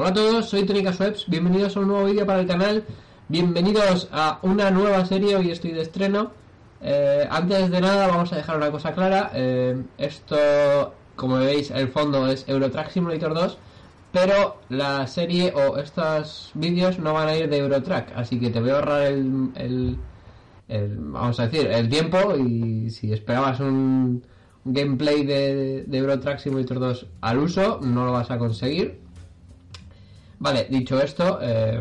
Hola a todos, soy Tónica Sweps, bienvenidos a un nuevo vídeo para el canal, bienvenidos a una nueva serie, hoy estoy de estreno. Eh, antes de nada vamos a dejar una cosa clara, eh, esto como veis el fondo es Eurotrack Simulator 2, pero la serie o estos vídeos no van a ir de Eurotrack, así que te voy a ahorrar el, vamos a decir, el tiempo y si esperabas un gameplay de, de Eurotrack Simulator 2 al uso, no lo vas a conseguir. Vale, dicho esto, eh,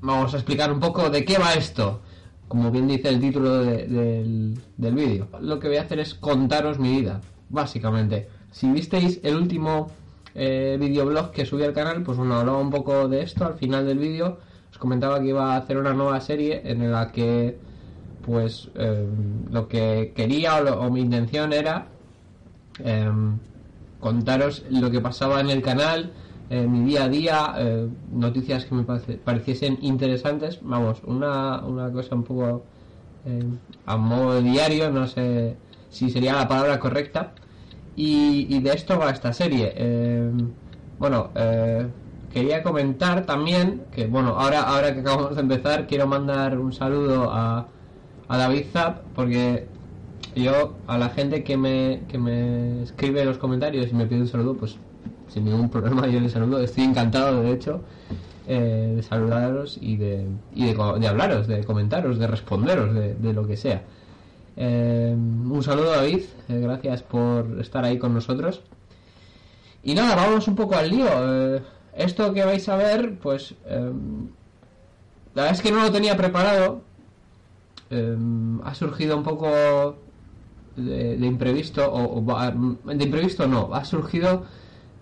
vamos a explicar un poco de qué va esto. Como bien dice el título de- del, del vídeo. Lo que voy a hacer es contaros mi vida, básicamente. Si visteis el último eh, videoblog que subí al canal, pues bueno, hablaba un poco de esto al final del vídeo. Os comentaba que iba a hacer una nueva serie en la que, pues, eh, lo que quería o, lo- o mi intención era em, contaros lo que pasaba en el canal, mi día a día, eh, noticias que me pareciesen interesantes, vamos, una, una cosa un poco eh, a modo diario, no sé si sería la palabra correcta, y, de esto va esta serie. Bueno, eh, quería comentar también que, bueno, ahora, ahora que acabamos de empezar, quiero mandar un saludo a, a David Zap, porque yo a la gente que me, que me escribe en los comentarios y me pide un saludo, pues sin ningún problema yo les saludo. Estoy encantado, de hecho, eh, de saludaros y de, y de, de hablaros, de comentaros, de responderos, de, lo que sea. Eh, un saludo David, eh, gracias por estar ahí con nosotros. Y nada, vamos un poco al lío. Esto que vais a ver, pues la verdad es que no lo tenía preparado. Eh, ha surgido un poco de, imprevisto, o, de imprevisto no, ha surgido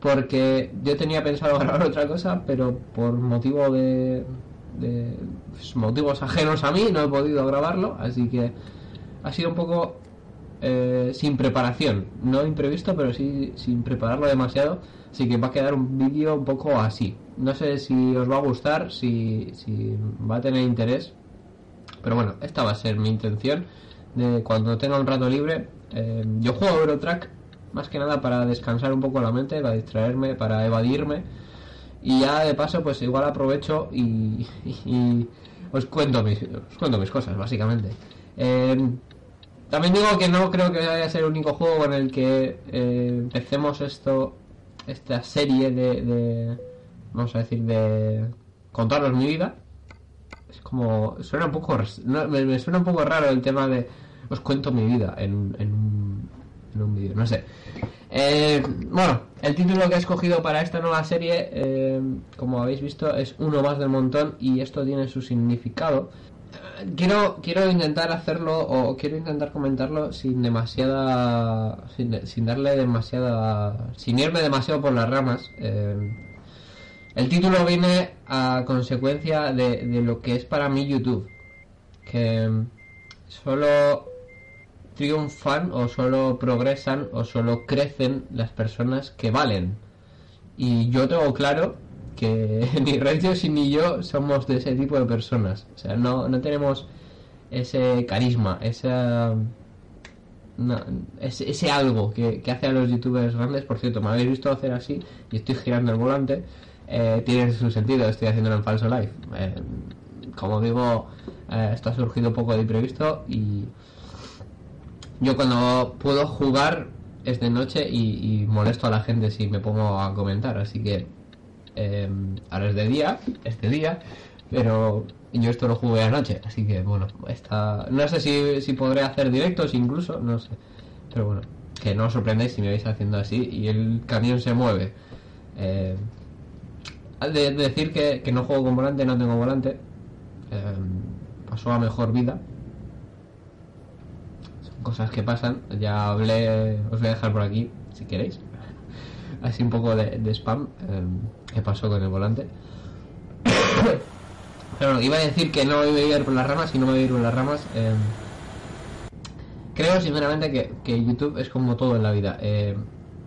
porque yo tenía pensado grabar otra cosa, pero por motivo de, de pues, motivos ajenos a mí no he podido grabarlo, así que ha sido un poco eh, sin preparación, no imprevisto, pero sí sin prepararlo demasiado, así que va a quedar un vídeo un poco así. No sé si os va a gustar, si va a tener interés, pero bueno, esta va a ser mi intención de cuando tenga un rato libre. eh, yo juego Eurotrack más que nada para descansar un poco la mente, para distraerme, para evadirme. Y ya de paso, pues igual aprovecho y, y os cuento mis, os cuento mis cosas, básicamente. Eh, también digo que no creo que vaya a ser el único juego en el que eh, empecemos esto, esta serie de, de, vamos a decir, de contaros mi vida. Es como, suena un poco, me, suena un poco raro el tema de os cuento mi vida en, en un, en un vídeo, no sé. Eh, bueno, el título que he escogido para esta nueva serie, eh, como habéis visto, es uno más del montón y esto tiene su significado. Eh, Quiero, quiero intentar hacerlo o quiero intentar comentarlo sin demasiada, sin, sin darle demasiada, sin irme demasiado por las ramas. El título viene a consecuencia de, de lo que es para mí YouTube. Que solo triunfan o solo progresan o solo crecen las personas que valen. Y yo tengo claro que ni Reyes ni yo somos de ese tipo de personas. O sea, no, no tenemos ese carisma, ese, ese algo que, que hace a los youtubers grandes. Por cierto, me habéis visto hacer así y estoy girando el volante. Eh, tiene su sentido, estoy haciéndolo en falso live. Eh, como digo, eh, esto ha surgido un poco de imprevisto y yo cuando puedo jugar es de noche y, y molesto a la gente si me pongo a comentar, así que eh, ahora es de día, es de día, pero yo esto lo jugué anoche, así que bueno, está, no sé si, si podré hacer directos incluso, no sé, pero bueno, que no os sorprendéis si me veis haciendo así y el camión se mueve. Eh, de, de decir que, que no juego con volante, no tengo volante, eh, pasó a mejor vida, son cosas que pasan. Ya hablé, os voy a dejar por aquí si queréis. Así un poco de, spam eh, que pasó con el volante. Pero no, iba a decir que no iba a ir por las ramas y no me voy a ir por las ramas. eh, creo sinceramente que, que YouTube es como todo en la vida.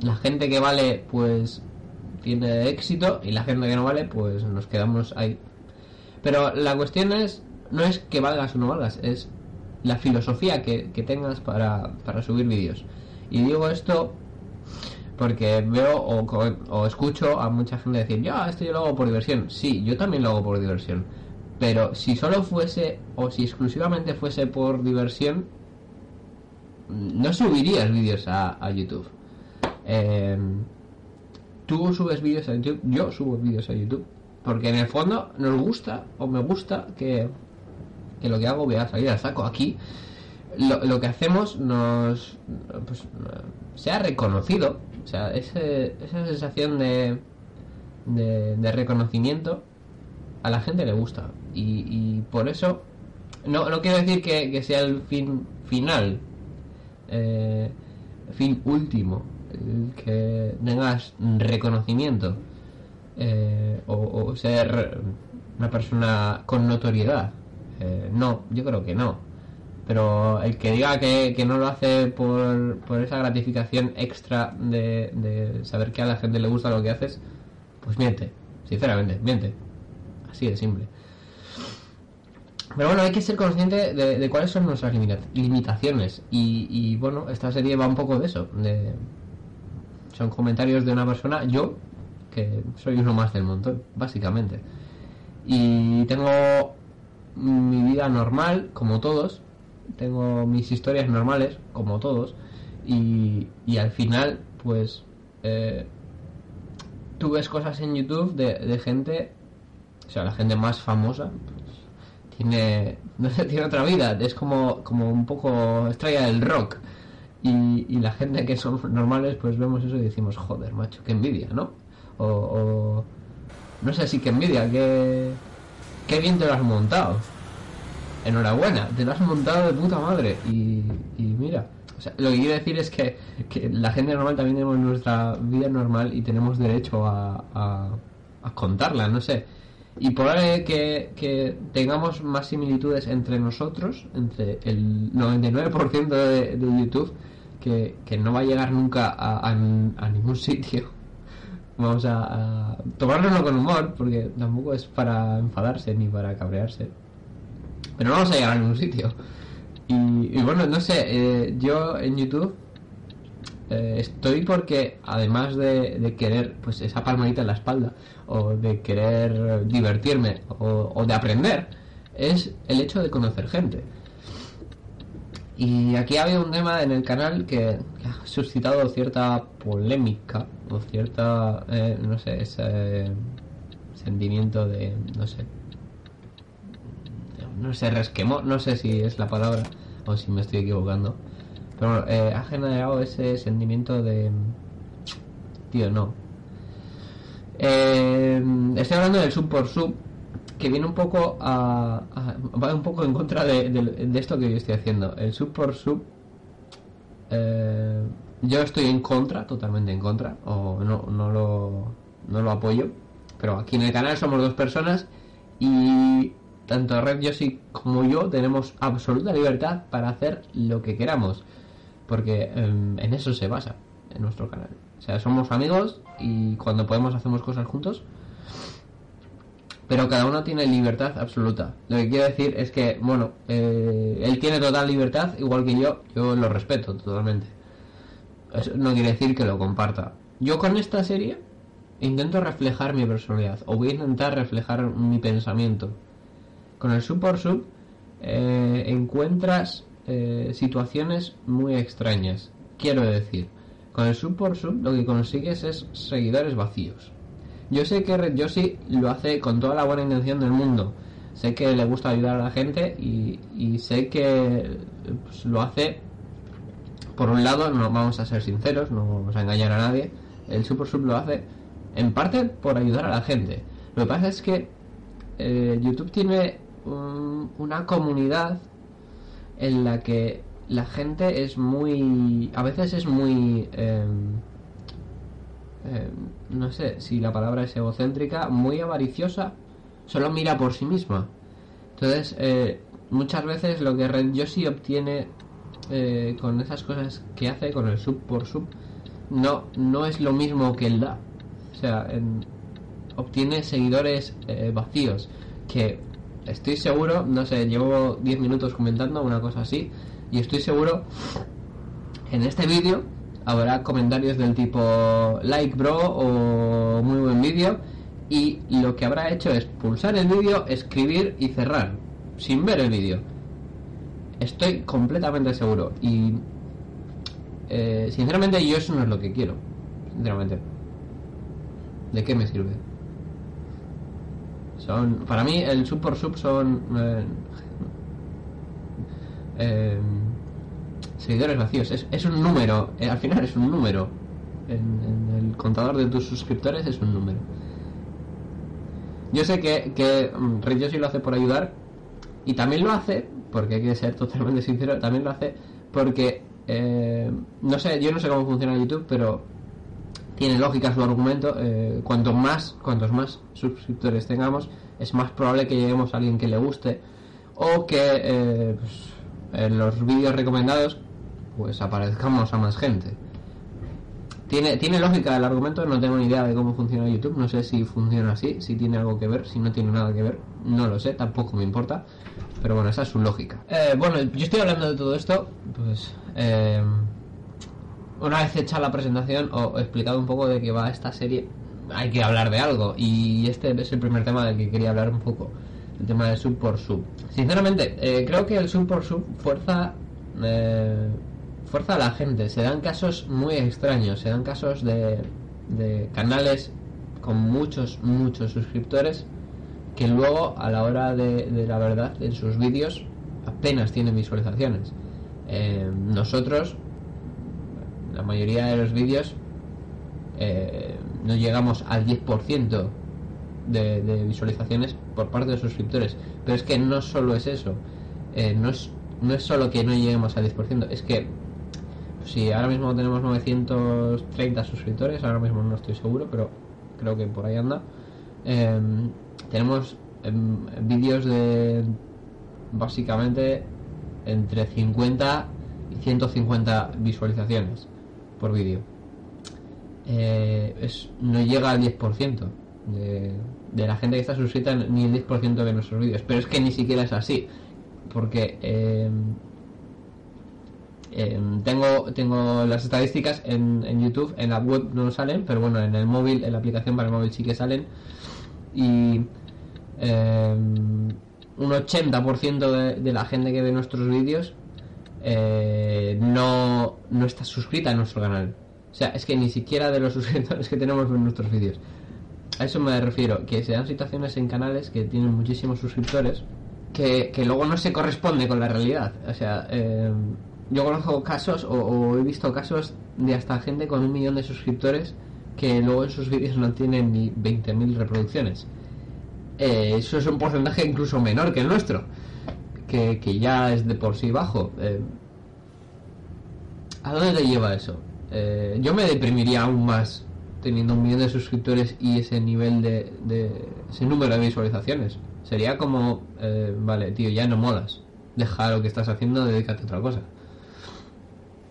la gente que vale, pues tiene éxito y la gente que no vale, pues nos quedamos ahí. Pero la cuestión es, no es que valgas o no valgas, es la filosofía que, tengas para, para subir vídeos. Y digo esto porque veo o, o, escucho a mucha gente decir, ya, esto yo lo hago por diversión. Sí, yo también lo hago por diversión. Pero si solo fuese, o si exclusivamente fuese por diversión, no subirías vídeos a, YouTube. Em, tú subes vídeos a YouTube, yo subo vídeos a YouTube. Porque en el fondo nos gusta, o me gusta, que, que lo que hago voy a salir al saco aquí. Lo, que hacemos nos pues, sea reconocido. O sea, ese, esa sensación de, de, reconocimiento a la gente le gusta. Y, por eso, no, no quiero decir que, que sea el fin final eh, fin último, que tengas reconocimiento eh, o, ser una persona con notoriedad. Eh, no, yo creo que no. Pero el que diga que, no lo hace por, por esa gratificación extra de, de saber que a la gente le gusta lo que haces, pues miente, sinceramente, miente. Así de simple. Pero bueno, hay que ser consciente de, cuáles son nuestras limitaciones. Y, bueno, esta serie va un poco de eso. De, son comentarios de una persona, yo, que soy uno más del montón, básicamente. Y tengo mi vida normal, como todos. Tengo mis historias normales, como todos. Y, al final, pues, eh, tú ves cosas en YouTube de, gente, o sea, la gente más famosa, tiene, no sé, tiene otra vida, es como, como un poco estrella del rock. Y, la gente que son normales, pues vemos eso y decimos, joder, macho, qué envidia, ¿no? O, no sé si qué envidia, qué, qué bien te lo has montado. Enhorabuena, te lo has montado de puta madre. Y, mira, lo que quiero decir es que, la gente normal también tenemos nuestra vida normal y tenemos derecho a, a contarla, no sé y por que, que, tengamos más similitudes entre nosotros, entre el 99% de, de YouTube, que, no va a llegar nunca a, a, ningún sitio. Vamos a, a, tomárnoslo con humor, porque tampoco es para enfadarse ni para cabrearse. Pero no vamos a llegar a ningún sitio. Y, bueno, no sé, eh, yo en YouTube eh, estoy porque además de, querer pues esa palmadita en la espalda o de querer divertirme o, de aprender es el hecho de conocer gente. Y aquí ha habido un tema en el canal que, ha suscitado cierta polémica o cierta eh, no sé ese sentimiento de no sé no sé resquemó no sé si es la palabra o si me estoy equivocando pero eh, ha generado ese sentimiento de... Tío, no. Eh, estoy hablando del sub por sub, que viene un poco a, va un poco en contra de, esto que yo estoy haciendo. El sub por sub, eh, yo estoy en contra, totalmente en contra, o no, no, lo, no lo apoyo. Pero aquí en el canal somos dos personas y tanto Red Yoshi como yo tenemos absoluta libertad para hacer lo que queramos porque em, en eso se basa en nuestro canal. O sea, somos amigos y cuando podemos hacemos cosas juntos, pero cada uno tiene libertad absoluta. Lo que quiero decir es que, bueno, eh, él tiene total libertad, igual que yo, yo lo respeto totalmente. Eso no quiere decir que lo comparta. Yo con esta serie intento reflejar mi personalidad, o voy a intentar reflejar mi pensamiento. Con el sub por sub eh, encuentras eh, situaciones muy extrañas. Quiero decir, con el sub por sub lo que consigues es seguidores vacíos. Yo sé que Red Yoshi lo hace con toda la buena intención del mundo. Sé que le gusta ayudar a la gente y, sé que pues, lo hace, por un lado, no vamos a ser sinceros, no vamos a engañar a nadie, el Super Sub lo hace en parte por ayudar a la gente. Lo que pasa es que eh, YouTube tiene una comunidad en la que la gente es muy. a veces es muy. Em, em, no sé si la palabra es egocéntrica, muy avariciosa, solo mira por sí misma. Entonces, eh, muchas veces lo que Red Yoshi obtiene eh, con esas cosas que hace, con el sub por sub, no, no es lo mismo que él da. O sea, obtiene seguidores eh, vacíos que estoy seguro, no sé, llevo 10 minutos comentando una cosa así, y estoy seguro en este vídeo habrá comentarios del tipo like bro o muy buen vídeo y lo que habrá hecho es pulsar el vídeo, escribir y cerrar sin ver el vídeo. Estoy completamente seguro y eh, sinceramente yo eso no es lo que quiero. Sinceramente. ¿De qué me sirve? Son, para mí el sub por sub son eh, eh, seguidores vacíos. Es, es un número, eh, al final es un número. En, el contador de tus suscriptores es un número. Yo sé que, que mm, Red lo hace por ayudar y también lo hace, porque hay que ser totalmente sincero, también lo hace porque, eh, no sé, yo no sé cómo funciona YouTube, pero tiene lógica su argumento. Eh, cuanto más, cuantos más suscriptores tengamos, es más probable que lleguemos a alguien que le guste o que eh, pues, en los vídeos recomendados pues aparezcamos a más gente. Tiene, tiene lógica el argumento, no tengo ni idea de cómo funciona YouTube, no sé si funciona así, si tiene algo que ver, si no tiene nada que ver, no lo sé, tampoco me importa, pero bueno, esa es su lógica. Eh, bueno, yo estoy hablando de todo esto, pues eh, una vez hecha la presentación o explicado un poco de qué va esta serie, hay que hablar de algo, y este es el primer tema del que quería hablar un poco, el tema del sub por sub. Sinceramente, eh, creo que el sub por sub fuerza... Eh, fuerza a la gente. Se dan casos muy extraños, se dan casos de, de canales con muchos, muchos suscriptores que luego a la hora de, de la verdad en sus vídeos apenas tienen visualizaciones. Eh, nosotros, la mayoría de los vídeos, eh, no llegamos al 10% de, de visualizaciones por parte de suscriptores. Pero es que no solo es eso. Eh, no, es, no es solo que no lleguemos al 10%, es que si ahora mismo tenemos 930 suscriptores, ahora mismo no estoy seguro, pero creo que por ahí anda. Eh, tenemos eh, vídeos de básicamente entre 50 y 150 visualizaciones por vídeo. Eh, es, no llega al 10% de, de la gente que está suscrita, ni el 10% de nuestros vídeos. Pero es que ni siquiera es así, porque eh, eh, tengo, tengo las estadísticas en, YouTube, en la web no salen, pero bueno, en el móvil, en la aplicación para el móvil sí que salen. Y eh, un 80% de, de, la gente que ve nuestros vídeos eh, no, no está suscrita a nuestro canal. O sea, es que ni siquiera de los suscriptores que tenemos en nuestros vídeos. A eso me refiero, que se dan situaciones en canales que tienen muchísimos suscriptores que, que luego no se corresponde con la realidad. O sea, eh, yo conozco casos o, he visto casos de hasta gente con un millón de suscriptores que luego en sus vídeos no tienen ni 20.000 reproducciones. Eh, eso es un porcentaje incluso menor que el nuestro, que, ya es de por sí bajo. Eh, ¿A dónde te lleva eso? Eh, yo me deprimiría aún más teniendo un millón de suscriptores y ese nivel de, de ese número de visualizaciones. Sería como, eh, vale, tío, ya no molas. Deja lo que estás haciendo, dedícate a otra cosa.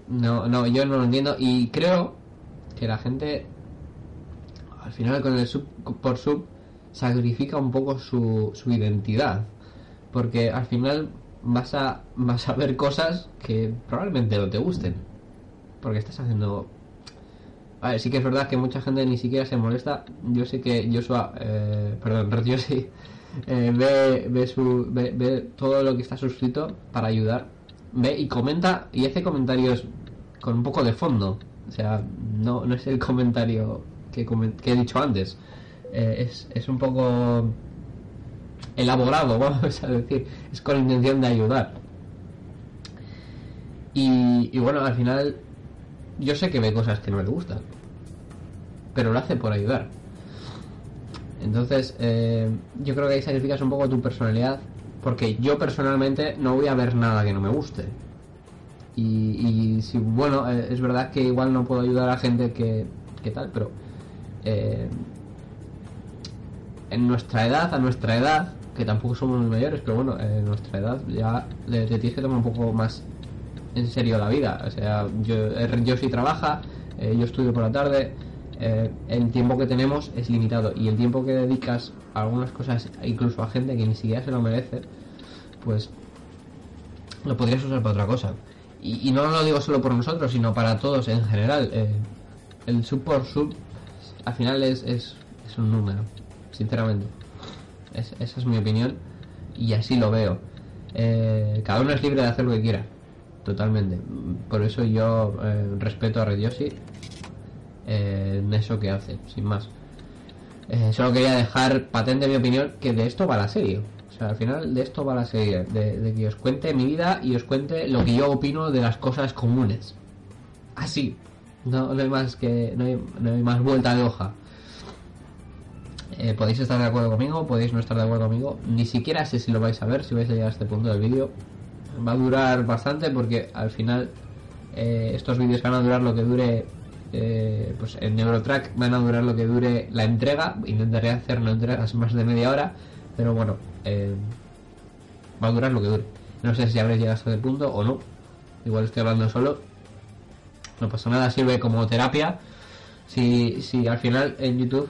No, no, yo no lo entiendo y creo que la gente al final con el sub por sub sacrifica un poco su, su identidad porque al final vas a vas a ver cosas que probablemente no te gusten porque estás haciendo a ver, sí que es verdad que mucha gente ni siquiera se molesta yo sé que Joshua eh, perdón yo sí eh, ve, ve, su, ve, ve todo lo que está suscrito para ayudar ve y comenta y hace comentarios con un poco de fondo. O sea, no, no es el comentario que, que he dicho antes. Eh, es, es un poco elaborado, vamos a decir. Es con intención de ayudar. Y, bueno, al final yo sé que ve cosas que no le gustan. Pero lo hace por ayudar. Entonces, eh, yo creo que ahí sacrificas un poco tu personalidad. Porque yo personalmente no voy a ver nada que no me guste. Y, y si, bueno, eh, es verdad que igual no puedo ayudar a gente que, que tal, pero eh, en nuestra edad, a nuestra edad, que tampoco somos muy mayores, pero bueno, en nuestra edad ya le, le tienes que tomar un poco más en serio la vida. O sea, yo, yo sí trabaja, eh, yo estudio por la tarde, eh, el tiempo que tenemos es limitado y el tiempo que dedicas a algunas cosas, incluso a gente que ni siquiera se lo merece, pues lo podrías usar para otra cosa. Y, no lo digo solo por nosotros, sino para todos en general. Eh, el sub por sub al final es, es, un número, sinceramente. Esa es mi opinión y así lo veo. Eh, cada uno es libre de hacer lo que quiera, totalmente. Por eso yo eh, respeto a Rediosi en eso que hace, sin más. solo quería dejar patente mi opinión que de esto va la serie al final de esto va la serie, de, que os cuente mi vida y os cuente lo que yo opino de las cosas comunes. Así. No, hay más que. No hay, más vuelta de hoja. Eh, podéis estar de acuerdo conmigo, podéis no estar de acuerdo conmigo. Ni siquiera sé si lo vais a ver, si vais a llegar a este punto del vídeo. Va a durar bastante porque al final eh, estos vídeos van a durar lo que dure. Eh, pues en Neurotrack van a durar lo que dure la entrega. Intentaré hacer una entrega más de media hora. Pero bueno, va a durar lo que dure. No sé si habréis llegado hasta el punto o no. Igual estoy hablando solo. No pasa nada, sirve como terapia. Si, si al final en YouTube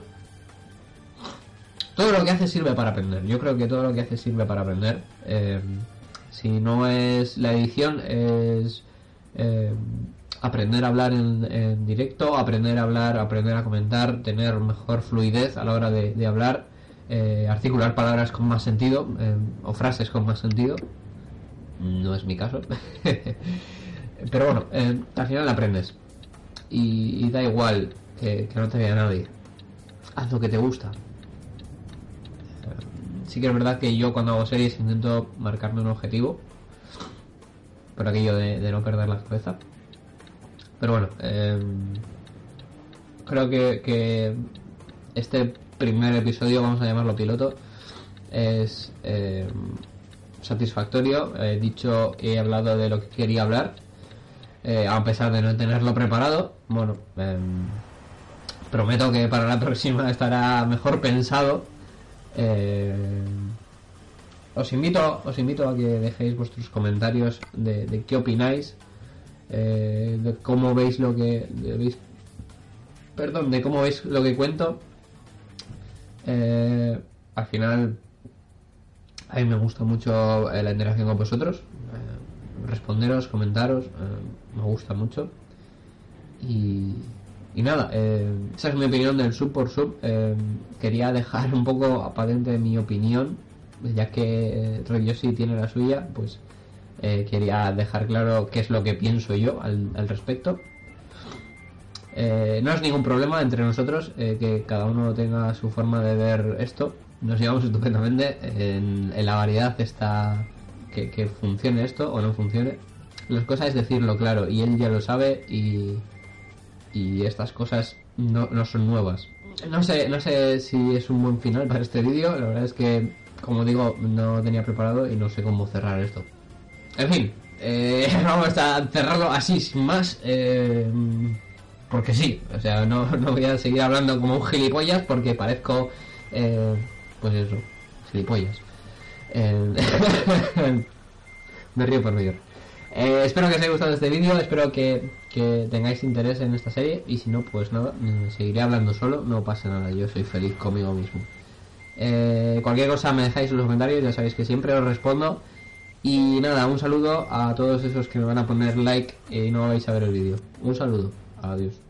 todo lo que hace sirve para aprender. Yo creo que todo lo que hace sirve para aprender. Eh, si no es la edición, es eh, aprender a hablar en, directo, aprender a hablar, aprender a comentar, tener mejor fluidez a la hora de hablar eh, articular palabras con más sentido o frases con más sentido. No es mi caso. Pero bueno, al final aprendes. Y, da igual que, no te vea nadie. Haz lo que te gusta. Sí que es verdad que yo cuando hago series intento marcarme un objetivo. Por aquello de, no perder la cabeza. Pero bueno, creo que, este primer episodio, vamos a llamarlo piloto, es eh, satisfactorio. He dicho, he hablado de lo que quería hablar, eh, a pesar de no tenerlo preparado. Bueno, em, prometo que para la próxima estará mejor pensado. Eh, os invito, os invito a que dejéis vuestros comentarios de, qué opináis, de cómo veis lo que veis, perdón, de cómo veis lo que cuento eh, al final, a mí me gusta mucho eh, la interacción con vosotros. Eh, responderos, comentaros, me gusta mucho. Y, nada, esa es mi opinión del sub por sub. quería dejar un poco aparente mi opinión, ya que Yoshi tiene la suya, pues quería dejar claro qué es lo que pienso yo al respecto. Eh, no es ningún problema entre nosotros eh, que cada uno tenga su forma de ver esto. Nos llevamos estupendamente. En, la variedad está que, funcione esto o no funcione. Las cosas es decirlo claro y él ya lo sabe y, y estas cosas no, no son nuevas. No sé, no sé si es un buen final para este vídeo. La verdad es que, como digo, no tenía preparado y no sé cómo cerrar esto. En fin, eh, vamos a cerrarlo así, sin más. Eh, porque sí, o sea, no, voy a seguir hablando como un gilipollas porque parezco, eh, pues eso, gilipollas. Eh, me río por medio. Eh, espero que os haya gustado este vídeo, espero que, tengáis interés en esta serie y si no, pues nada, seguiré hablando solo, no pasa nada, yo soy feliz conmigo mismo. cualquier cosa me dejáis en los comentarios, ya sabéis que siempre os respondo. Y nada, un saludo a todos esos que me van a poner like y no vais a ver el vídeo. Un saludo. Adiós.